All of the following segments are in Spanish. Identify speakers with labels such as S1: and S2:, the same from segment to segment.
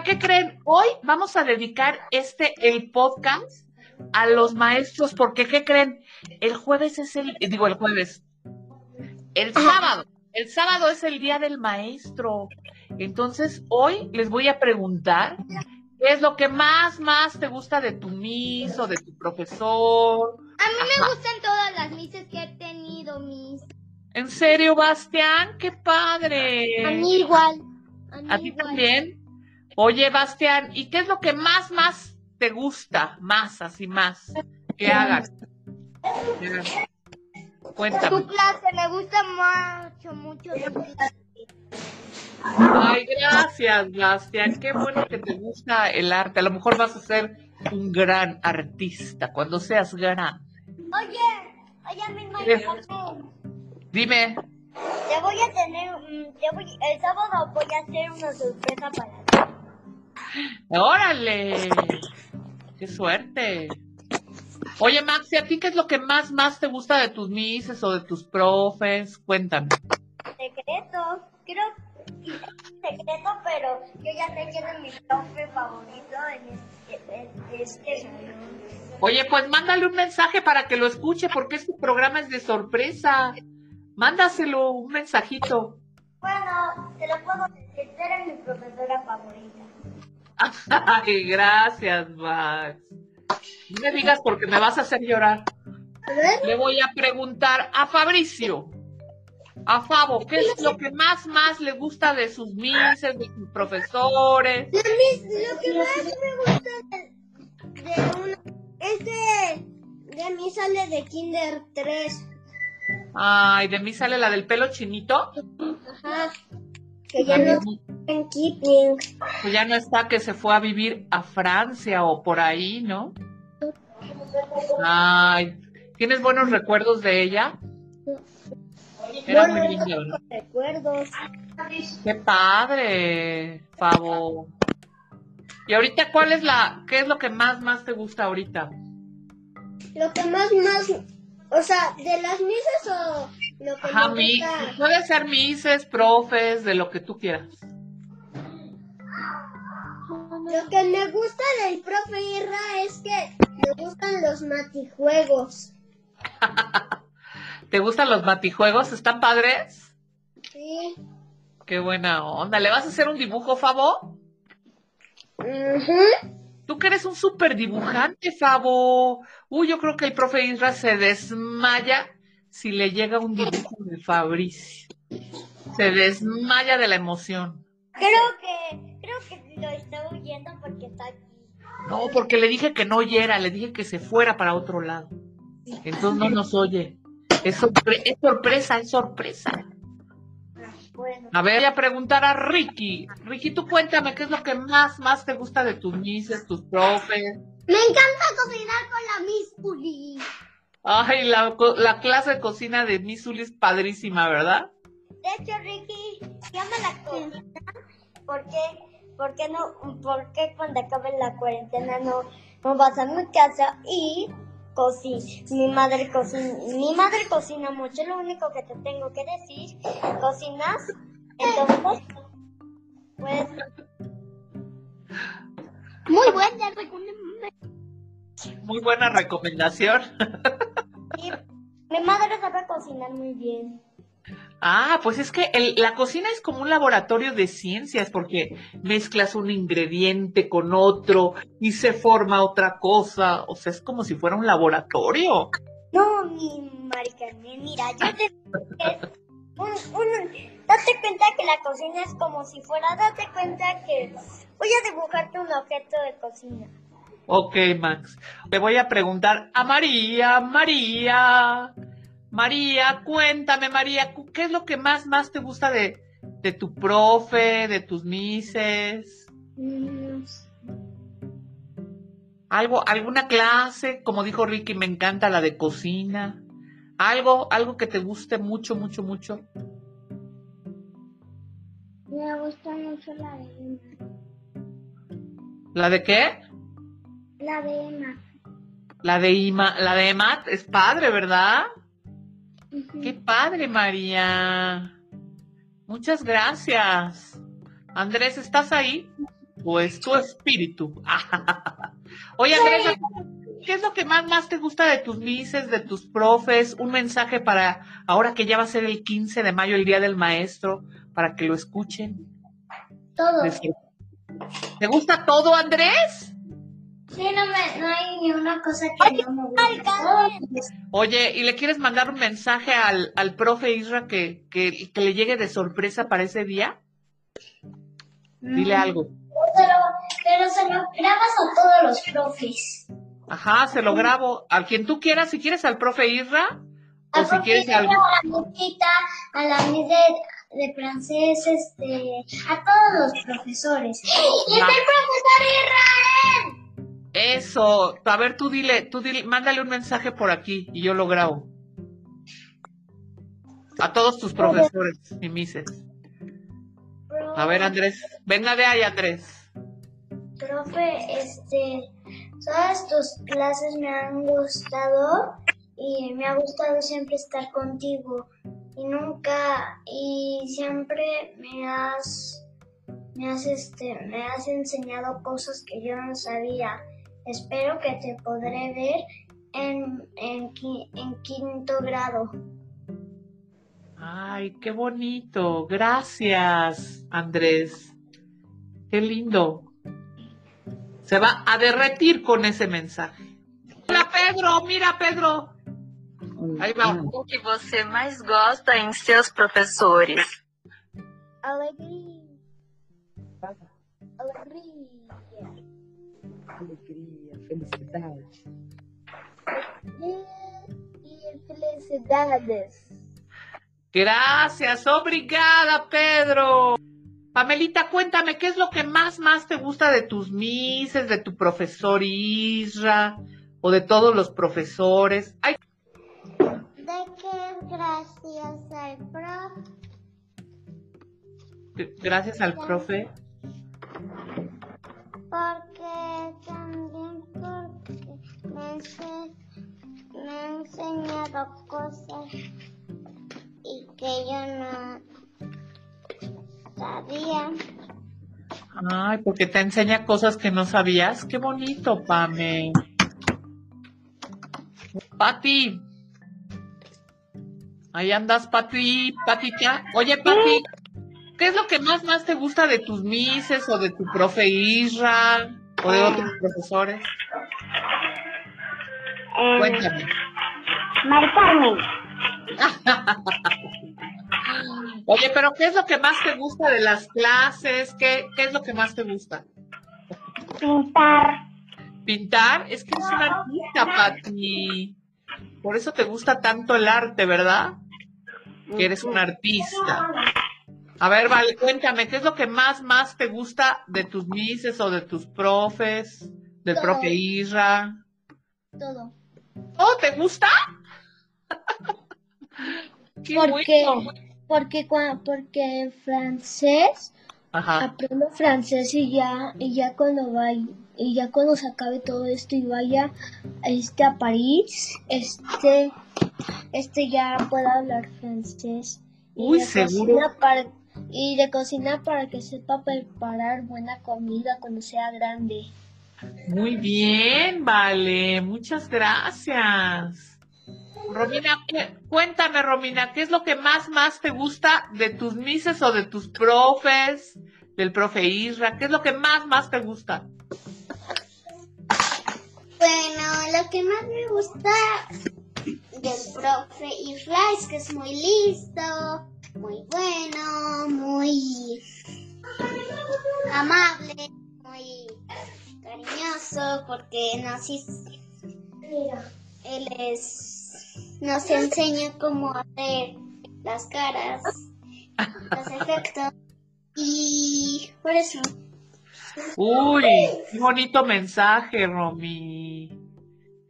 S1: Oigan, ¿qué creen? Hoy vamos a dedicar este, el podcast, a los maestros, porque ¿qué creen? El jueves es el, digo el jueves, el sábado, el sábado es el día del maestro. Entonces, hoy les voy a preguntar qué es lo que más, más te gusta de tu mis o de tu profesor.
S2: A mí me gustan todas las mises que he tenido, mis.
S1: ¿En serio, Bastián? ¡Qué padre!
S2: A mí igual.
S1: ¿A, ti también? Oye, Bastián, ¿y qué es lo que más, más te gusta? Más, así más, que hagas. Cuéntame.
S2: Tu clase, me gusta mucho, mucho tu clase.
S1: Ay, gracias, Bastián. Qué bueno que te gusta el arte. A lo mejor vas a ser un gran artista cuando seas grande.
S2: Oye, oye, mi hermano.
S1: Dime.
S2: Te voy a tener, te voy, el sábado voy a hacer una sorpresa para.
S1: Órale. Qué suerte. Oye, Maxi, ¿a ti qué es lo que más, más te gusta de tus mises o de tus profes? Cuéntame.
S2: Secreto. Creo que secreto, pero yo ya sé quién es mi profe favorito en este, de este salón.
S1: Oye, pues mándale un mensaje para que lo escuche, porque este programa es de sorpresa. Mándaselo un mensajito.
S2: Bueno, te lo puedo decir, eres mi profesora favorita.
S1: Ay, gracias, Max. No me digas porque me vas a hacer llorar. Le voy a preguntar a Fabricio, a Fabo, ¿qué es lo que más, más le gusta de sus mises, de sus profesores?
S2: Lo, mis- lo que más me gusta de, de una, es de, de mí sale de Kinder 3.
S1: Ay, de mí sale la del pelo chinito.
S2: Ajá. Que ya no está en Kipling.
S1: Pues ya no está, que se fue a vivir a Francia o por ahí, ¿no? Ay, ¿tienes buenos recuerdos de ella? Era muy linda, ¿no?
S2: recuerdos.
S1: Qué padre, Fabo. Y ahorita, ¿cuál es la, qué es lo que más, más te gusta ahorita?
S2: Lo que más, más, o sea, de las misas o lo que
S1: Ajá, mi, puede ser mises, profes, de lo que tú quieras.
S2: Lo que me gusta del profe Irra es que me gustan los matijuegos.
S1: ¿Te gustan los matijuegos? ¿Están padres?
S2: Sí.
S1: Qué buena onda. ¿Le vas a hacer un dibujo, Fabo? Tú que eres un súper dibujante, Fabo. Uy, yo creo que el profe Isra se desmaya si le llega un dibujo de Fabricio. Se desmaya de la emoción.
S2: Creo que, creo que lo está oyendo porque está aquí.
S1: No, porque le dije que no oyera, le dije que se fuera para otro lado. Entonces no nos oye. Es, sorpre- es sorpresa, es sorpresa.
S2: Bueno.
S1: A ver, voy a preguntar a Ricky. Ricky, tú cuéntame qué es lo que más, más te gusta de tus mises, tus profes.
S2: Me encanta cocinar con la Miss Uli.
S1: Ay, la, co- la clase de cocina de Miss Uli es padrísima, ¿verdad?
S2: De hecho, Ricky, llama la cocina. ¿Por qué? ¿Por qué no? ¿Por qué cuando acabe la cuarentena no, no vas a mi casa y cocina? Mi madre cocina, mi madre cocina mucho. Lo único que te tengo que decir, cocinas. Entonces, pues. Muy buena
S1: Muy buena recomendación.
S2: Mi madre sabe cocinar muy bien.
S1: Ah, pues es que el- la cocina es como un laboratorio de ciencias porque mezclas un ingrediente con otro y se forma otra cosa. O sea, es como si fuera un laboratorio.
S2: No, mi marica, mira, yo te... Un, un- date cuenta que la cocina es como si fuera, date cuenta que voy a dibujarte un objeto de cocina.
S1: Ok, Max. Le voy a preguntar a María, María. María, cuéntame, María, ¿qué es lo que más, más te gusta de, de tu profe, de tus mises? Algo, alguna clase, como dijo Ricky, me encanta la de cocina. Algo, algo que te guste mucho, mucho, mucho.
S2: Me gusta mucho la de.
S1: ¿La de qué?
S2: La de Emma.
S1: La de Ima, la de Emat, es padre, ¿verdad? Qué padre, María. Muchas gracias. Andrés, ¿estás ahí? o es tu espíritu. Oye, Andrés, ¿qué es lo que más, más te gusta de tus mises, de tus profes? Un mensaje para ahora que ya va a ser el 15 de mayo, el Día del Maestro, para que lo escuchen.
S2: Todo.
S1: ¿Te gusta todo, Andrés?
S2: Sí, no, me, no hay ni una cosa que no me guste.
S1: Oye, ¿y le quieres mandar un mensaje al, al profe Isra que, que, que le llegue de sorpresa para ese día? Dile
S2: Mm.
S1: algo.
S2: Pero, pero se lo grabas a todos los profes.
S1: Ajá, se lo grabo. A quien tú quieras, si quieres al profe Isra, o
S2: Al
S1: si quieres.
S2: A la a la Miss de, de francés, este, a todos los profesores. ¡Y está el profesor Israel!
S1: Eso. A ver, tú dile, tú dile, mándale un mensaje por aquí y yo lo grabo. A todos tus profesores y mises. A ver, Andrés. Venga de ahí, Andrés.
S2: Profe, este, todas tus clases me han gustado y me ha gustado siempre estar contigo y nunca y siempre me has me has este me has enseñado cosas que yo no sabía. Espero que te podré ver en, en, en quinto grado.
S1: Ay, qué bonito. Gracias, Andrés. Qué lindo. Se va a derretir con ese mensaje. Hola, Pedro. Mira, Pedro. Aí vai.
S3: O que você mais gosta em seus professores?
S2: Alegría. Alegría.
S4: alegria,
S2: Y felicidades.
S1: Gracias, obrigada, Pedro. Pamelita, cuéntame, ¿qué es lo que más, más te gusta de tus mises, de tu profesor Isra o de todos los profesores? Ay,
S2: De que gracias al prof
S1: gracias al profe. Ay, porque te enseña cosas que no sabías. Qué bonito, Pame. Pati. Ahí andas, Pati, Patita. Oye, Pati, ¿qué es lo que más, más te gusta de tus mises o de tu profe Isra o de otros profesores? Cuéntame.
S2: Mari Carmen.
S1: Oye, pero ¿qué es lo que más te gusta de las clases? ¿Qué, qué es lo que más te gusta?
S2: Pintar.
S1: Pintar, es que eres una artista, Pati. Por eso te gusta tanto el arte, ¿verdad? Que eres una artista. A ver, vale, cuéntame, ¿qué es lo que más, más te gusta de tus mises o de tus profes? Del
S2: Todo.
S1: profe Isra.
S2: Todo.
S1: ¿Todo te gusta? Qué
S2: Porque,
S1: bueno.
S2: Porque, cua- porque en francés
S1: Ajá.
S2: aprendo francés y ya, y ya cuando vaya, y ya cuando se acabe todo esto y vaya este a París, este, este ya pueda hablar francés. Y
S1: Uy,
S2: de
S1: seguro.
S2: cocina para, y de cocina para que sepa preparar buena comida cuando sea grande.
S1: Muy bien, vale. Muchas gracias. Romina, ¿qué- cuéntame, Romina, ¿qué es lo que más, más te gusta de tus mises o de tus profes, del profe Isra? ¿Qué es lo que más, más te gusta?
S2: Bueno, lo que más me gusta del profe Isra es que es muy listo, muy bueno, muy amable, muy cariñoso, porque nos, hiz- él es, nos enseña cómo hacer las caras, los efectos, y por eso.
S1: Uy, qué bonito mensaje, Romy.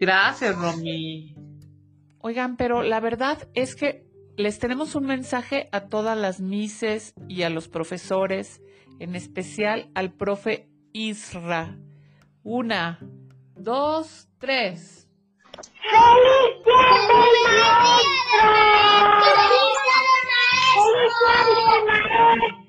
S1: Gracias, Romy. Oigan, pero la verdad es que les tenemos un mensaje a todas las mises y a los profesores, en especial al profe Isra. Una, dos, tres. ¡Feliz día del maestro! ¡Feliz día del maestro!